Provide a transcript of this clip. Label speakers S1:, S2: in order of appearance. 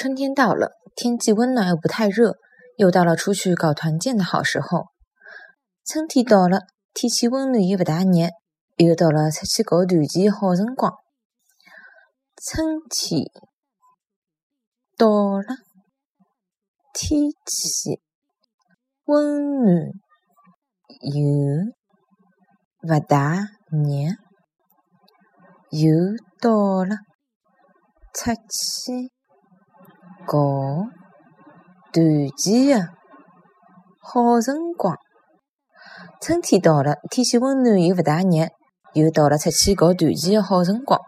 S1: 春天到了，天气温暖又不太热，又到了出去搞团建的好时候。春天到了，天气温暖又不大热，又到了出去搞团建的好辰光。春天到了，天气温暖又不大热，又到了出去。搞团建的好辰光，春天到了，天气温暖又勿大热，又到了出去搞团建的好辰光。